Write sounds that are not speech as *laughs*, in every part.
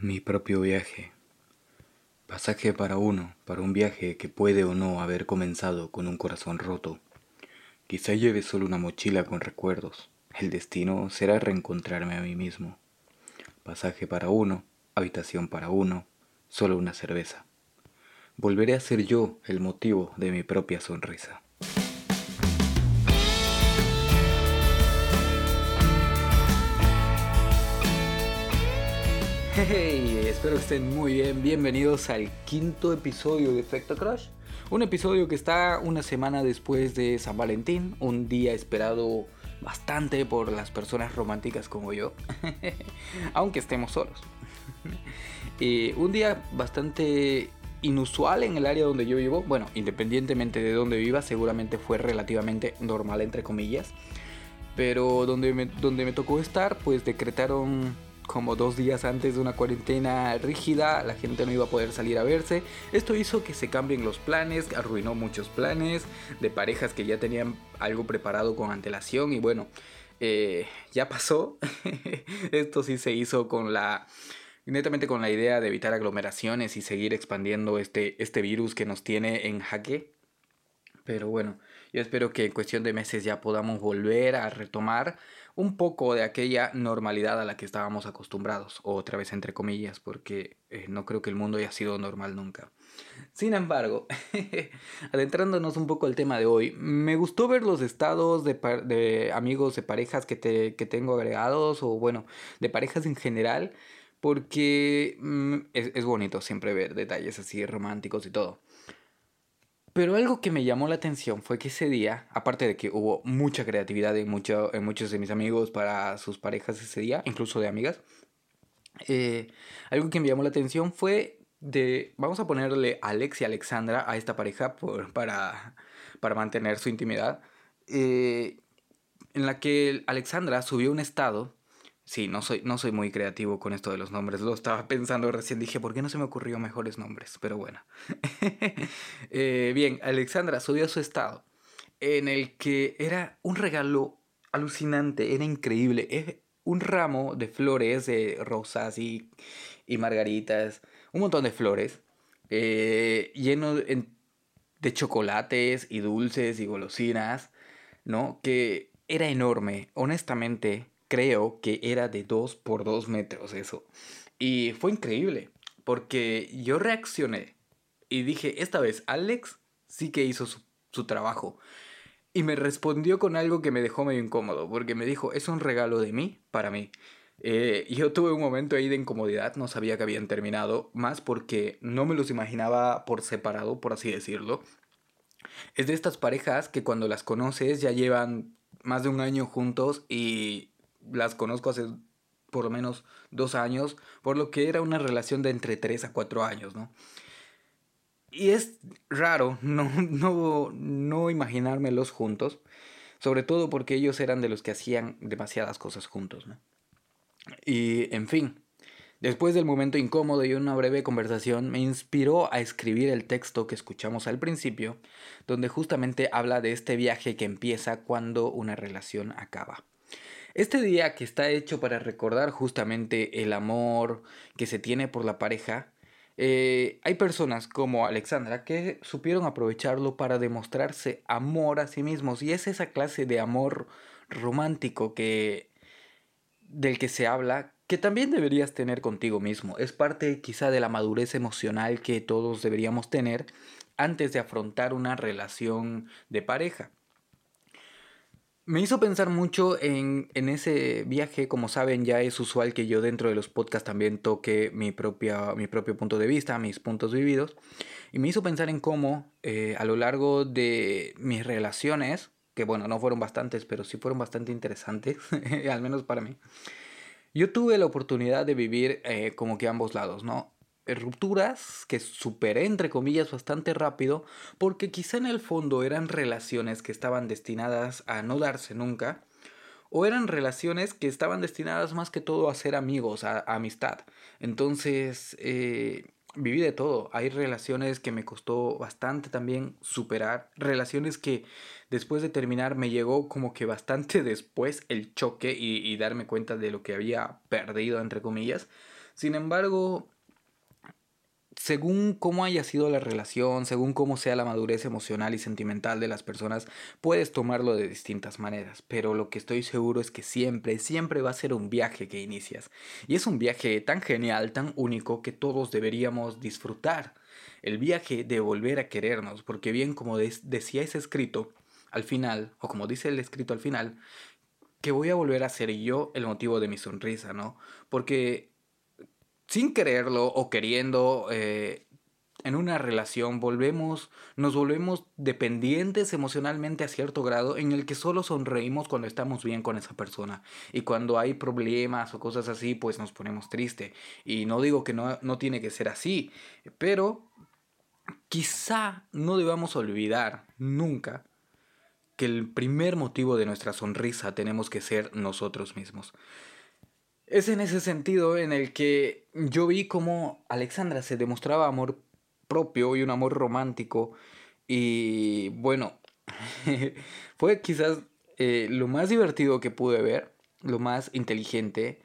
Mi propio viaje. Pasaje para uno, para un viaje que puede o no haber comenzado con un corazón roto. Quizá lleve solo una mochila con recuerdos. El destino será reencontrarme a mí mismo. Pasaje para uno, habitación para uno, solo una cerveza. Volveré a ser yo el motivo de mi propia sonrisa. Hey, espero que estén muy bien. Bienvenidos al quinto episodio de Efecto Crush. Un episodio que está una semana después de San Valentín, un día esperado bastante por las personas románticas como yo, *laughs* aunque estemos solos. y *laughs* un día bastante inusual en el área donde yo vivo. Bueno, independientemente de donde viva, seguramente fue relativamente normal entre comillas. Pero donde me, donde me tocó estar, pues decretaron como dos días antes de una cuarentena rígida, la gente no iba a poder salir a verse. Esto hizo que se cambien los planes, arruinó muchos planes de parejas que ya tenían algo preparado con antelación y bueno, eh, ya pasó. *laughs* Esto sí se hizo con la netamente con la idea de evitar aglomeraciones y seguir expandiendo este, este virus que nos tiene en jaque. Pero bueno, yo espero que en cuestión de meses ya podamos volver a retomar un poco de aquella normalidad a la que estábamos acostumbrados, otra vez entre comillas, porque eh, no creo que el mundo haya sido normal nunca. Sin embargo, *laughs* adentrándonos un poco al tema de hoy, me gustó ver los estados de, amigos, de parejas que, te, que tengo agregados, o bueno, de parejas en general, porque mm, es bonito siempre ver detalles así románticos y todo. Pero algo que me llamó la atención fue que ese día, aparte de que hubo mucha creatividad en, mucho, en muchos de mis amigos para sus parejas ese día, incluso de amigas, eh, algo que me llamó la atención fue de, vamos a ponerle Alex y Alexandra a esta pareja por, para, para mantener su intimidad, eh, en la que Alexandra subió un estado Sí, no soy, no soy muy creativo con esto de los nombres. Lo estaba pensando recién. Dije, ¿por qué no se me ocurrió mejores nombres? Pero bueno. *laughs* Eh, bien, Alexandra subió su estado en el que era un regalo alucinante, era increíble. Es un ramo de flores, de rosas y, y margaritas, un montón de flores, eh, lleno de chocolates y dulces y golosinas, ¿no? Que era enorme. Honestamente, creo que era de 2 por 2 metros eso. Y fue increíble, porque yo reaccioné y dije, esta vez Alex sí que hizo su, trabajo. Y me respondió con algo que me dejó medio incómodo, porque me dijo, es un regalo de mí, para mí. Eh, yo tuve un momento ahí de incomodidad, no sabía que habían terminado, más porque no me los imaginaba por separado, por así decirlo. Es de estas parejas que cuando las conoces ya llevan más de un año juntos y las conozco hace por lo menos dos años, por lo que era una relación de entre tres a cuatro años, ¿no? Y es raro no, *laughs* no, no imaginármelos juntos, sobre todo porque ellos eran de los que hacían demasiadas cosas juntos, ¿no? Y, en fin, después del momento incómodo y una breve conversación, me inspiró a escribir el texto que escuchamos al principio, donde justamente habla de este viaje que empieza cuando una relación acaba. Este día que está hecho para recordar justamente el amor que se tiene por la pareja, eh, hay personas como Alexandra que supieron aprovecharlo para demostrarse amor a sí mismos y es esa clase de amor romántico que del que se habla que también deberías tener contigo mismo. Es parte quizá de la madurez emocional que todos deberíamos tener antes de afrontar una relación de pareja. Me hizo pensar mucho en, ese viaje, como saben ya es usual que yo dentro de los podcasts también toque mi, propia, mi propio punto de vista, mis puntos vividos, y me hizo pensar en cómo eh, a lo largo de mis relaciones, que bueno, no fueron bastantes, pero sí fueron bastante interesantes, *laughs* al menos para mí, yo tuve la oportunidad de vivir eh, como que ambos lados, ¿no? Rupturas que superé entre comillas bastante rápido porque quizá en el fondo eran relaciones que estaban destinadas a no darse nunca o eran relaciones que estaban destinadas más que todo a ser amigos, a, amistad. Entonces, eh, viví de todo. Hay relaciones que me costó bastante también superar. Relaciones que después de terminar me llegó como que bastante *laughs* después el choque y darme cuenta de lo que había perdido, entre comillas. Sin embargo, según cómo haya sido la relación, según cómo sea la madurez emocional y sentimental de las personas, puedes tomarlo de distintas maneras, pero lo que estoy seguro es que siempre, siempre va a ser un viaje que inicias. Y es un viaje tan genial, tan único, que todos deberíamos disfrutar. El viaje de volver a querernos, porque bien como decía ese escrito al final, o como dice el escrito al final, que voy a volver a ser yo el motivo de mi sonrisa, ¿no? Porque sin quererlo o queriendo, eh, en una relación volvemos, nos volvemos dependientes emocionalmente a cierto grado en el que solo sonreímos cuando estamos bien con esa persona. Y cuando hay problemas o cosas así, pues nos ponemos triste. Y no digo que no, no tiene que ser así, pero quizá no debamos olvidar nunca que el primer motivo de nuestra sonrisa tenemos que ser nosotros mismos. Es en ese sentido en el que yo vi cómo Alexandra se demostraba amor propio y un amor romántico. Y bueno, *laughs* fue quizás eh, lo más divertido que pude ver, lo más inteligente,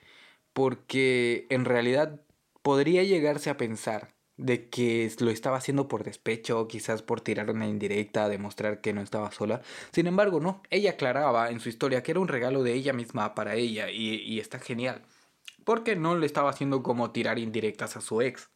porque en realidad podría llegarse a pensar de que lo estaba haciendo por despecho, quizás por tirar una indirecta, demostrar que no estaba sola. Sin embargo, no, ella aclaraba en su historia que era un regalo de ella misma para ella y, y está genial porque no le estaba haciendo como tirar indirectas a su ex.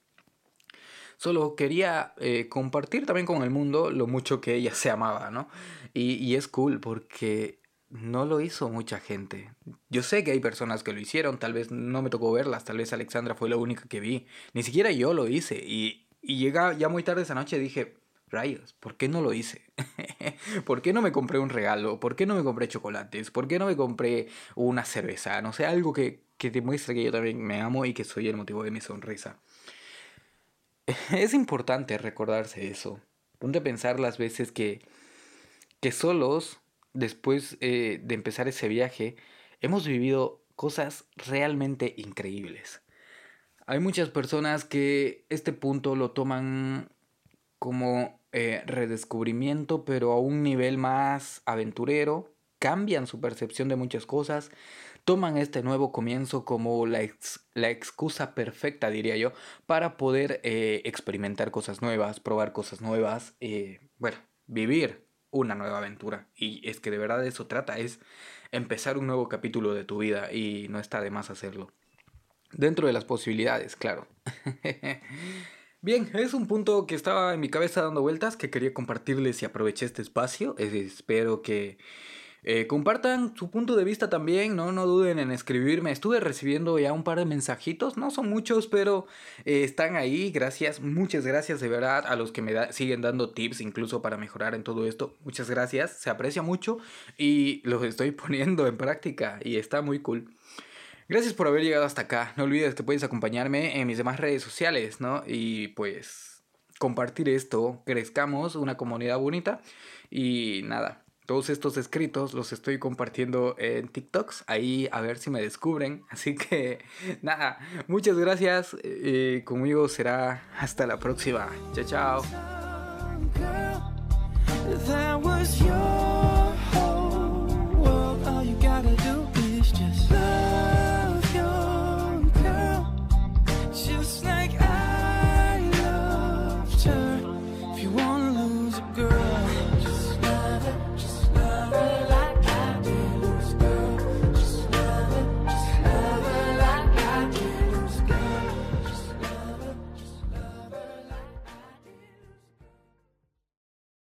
Solo quería eh, compartir también con el mundo lo mucho que ella se amaba, ¿no? Y, y es cool porque no lo hizo mucha gente. Yo sé que hay personas que lo hicieron, tal vez no me tocó verlas, tal vez Alexandra fue la única que vi. Ni siquiera yo lo hice. Y, y llega ya muy tarde esa noche dije, rayos, ¿por qué no lo hice? *laughs* ¿Por qué no me compré un regalo? ¿Por qué no me compré chocolates? ¿Por qué no me compré una cerveza? No sé, algo que, que demuestre que yo también me amo y que soy el motivo de mi sonrisa. *laughs* Es importante recordarse eso. Ponte a pensar las veces que, que solos, después eh, de empezar ese viaje, hemos vivido cosas realmente increíbles. Hay muchas personas que este punto lo toman como eh, redescubrimiento, pero a un nivel más aventurero, cambian su percepción de muchas cosas, toman este nuevo comienzo como la, la excusa perfecta, diría yo, para poder eh, experimentar cosas nuevas, probar cosas nuevas, eh, bueno, vivir una nueva aventura. Y es que de verdad eso trata, es empezar un nuevo capítulo de tu vida y no está de más hacerlo. Dentro de las posibilidades, claro. *laughs* Bien, es un punto que estaba en mi cabeza dando vueltas que quería compartirles y aproveché este espacio. espero que eh, compartan su punto de vista también, ¿no? No duden en escribirme. Estuve recibiendo ya un par de mensajitos, no son muchos, pero eh, están ahí. Gracias, muchas gracias de verdad a los que me siguen dando tips incluso para mejorar en todo esto. Muchas gracias, se aprecia mucho y los estoy *laughs* poniendo en práctica y está muy cool. Gracias por haber llegado hasta acá. No olvides que puedes acompañarme en mis demás redes sociales, ¿no? Y pues compartir esto, crezcamos una comunidad bonita y nada, todos estos escritos los estoy compartiendo en TikToks, ahí a ver si me descubren. *laughs* Así que nada, muchas gracias. Eh, conmigo será hasta la próxima. Chao, chao. If you want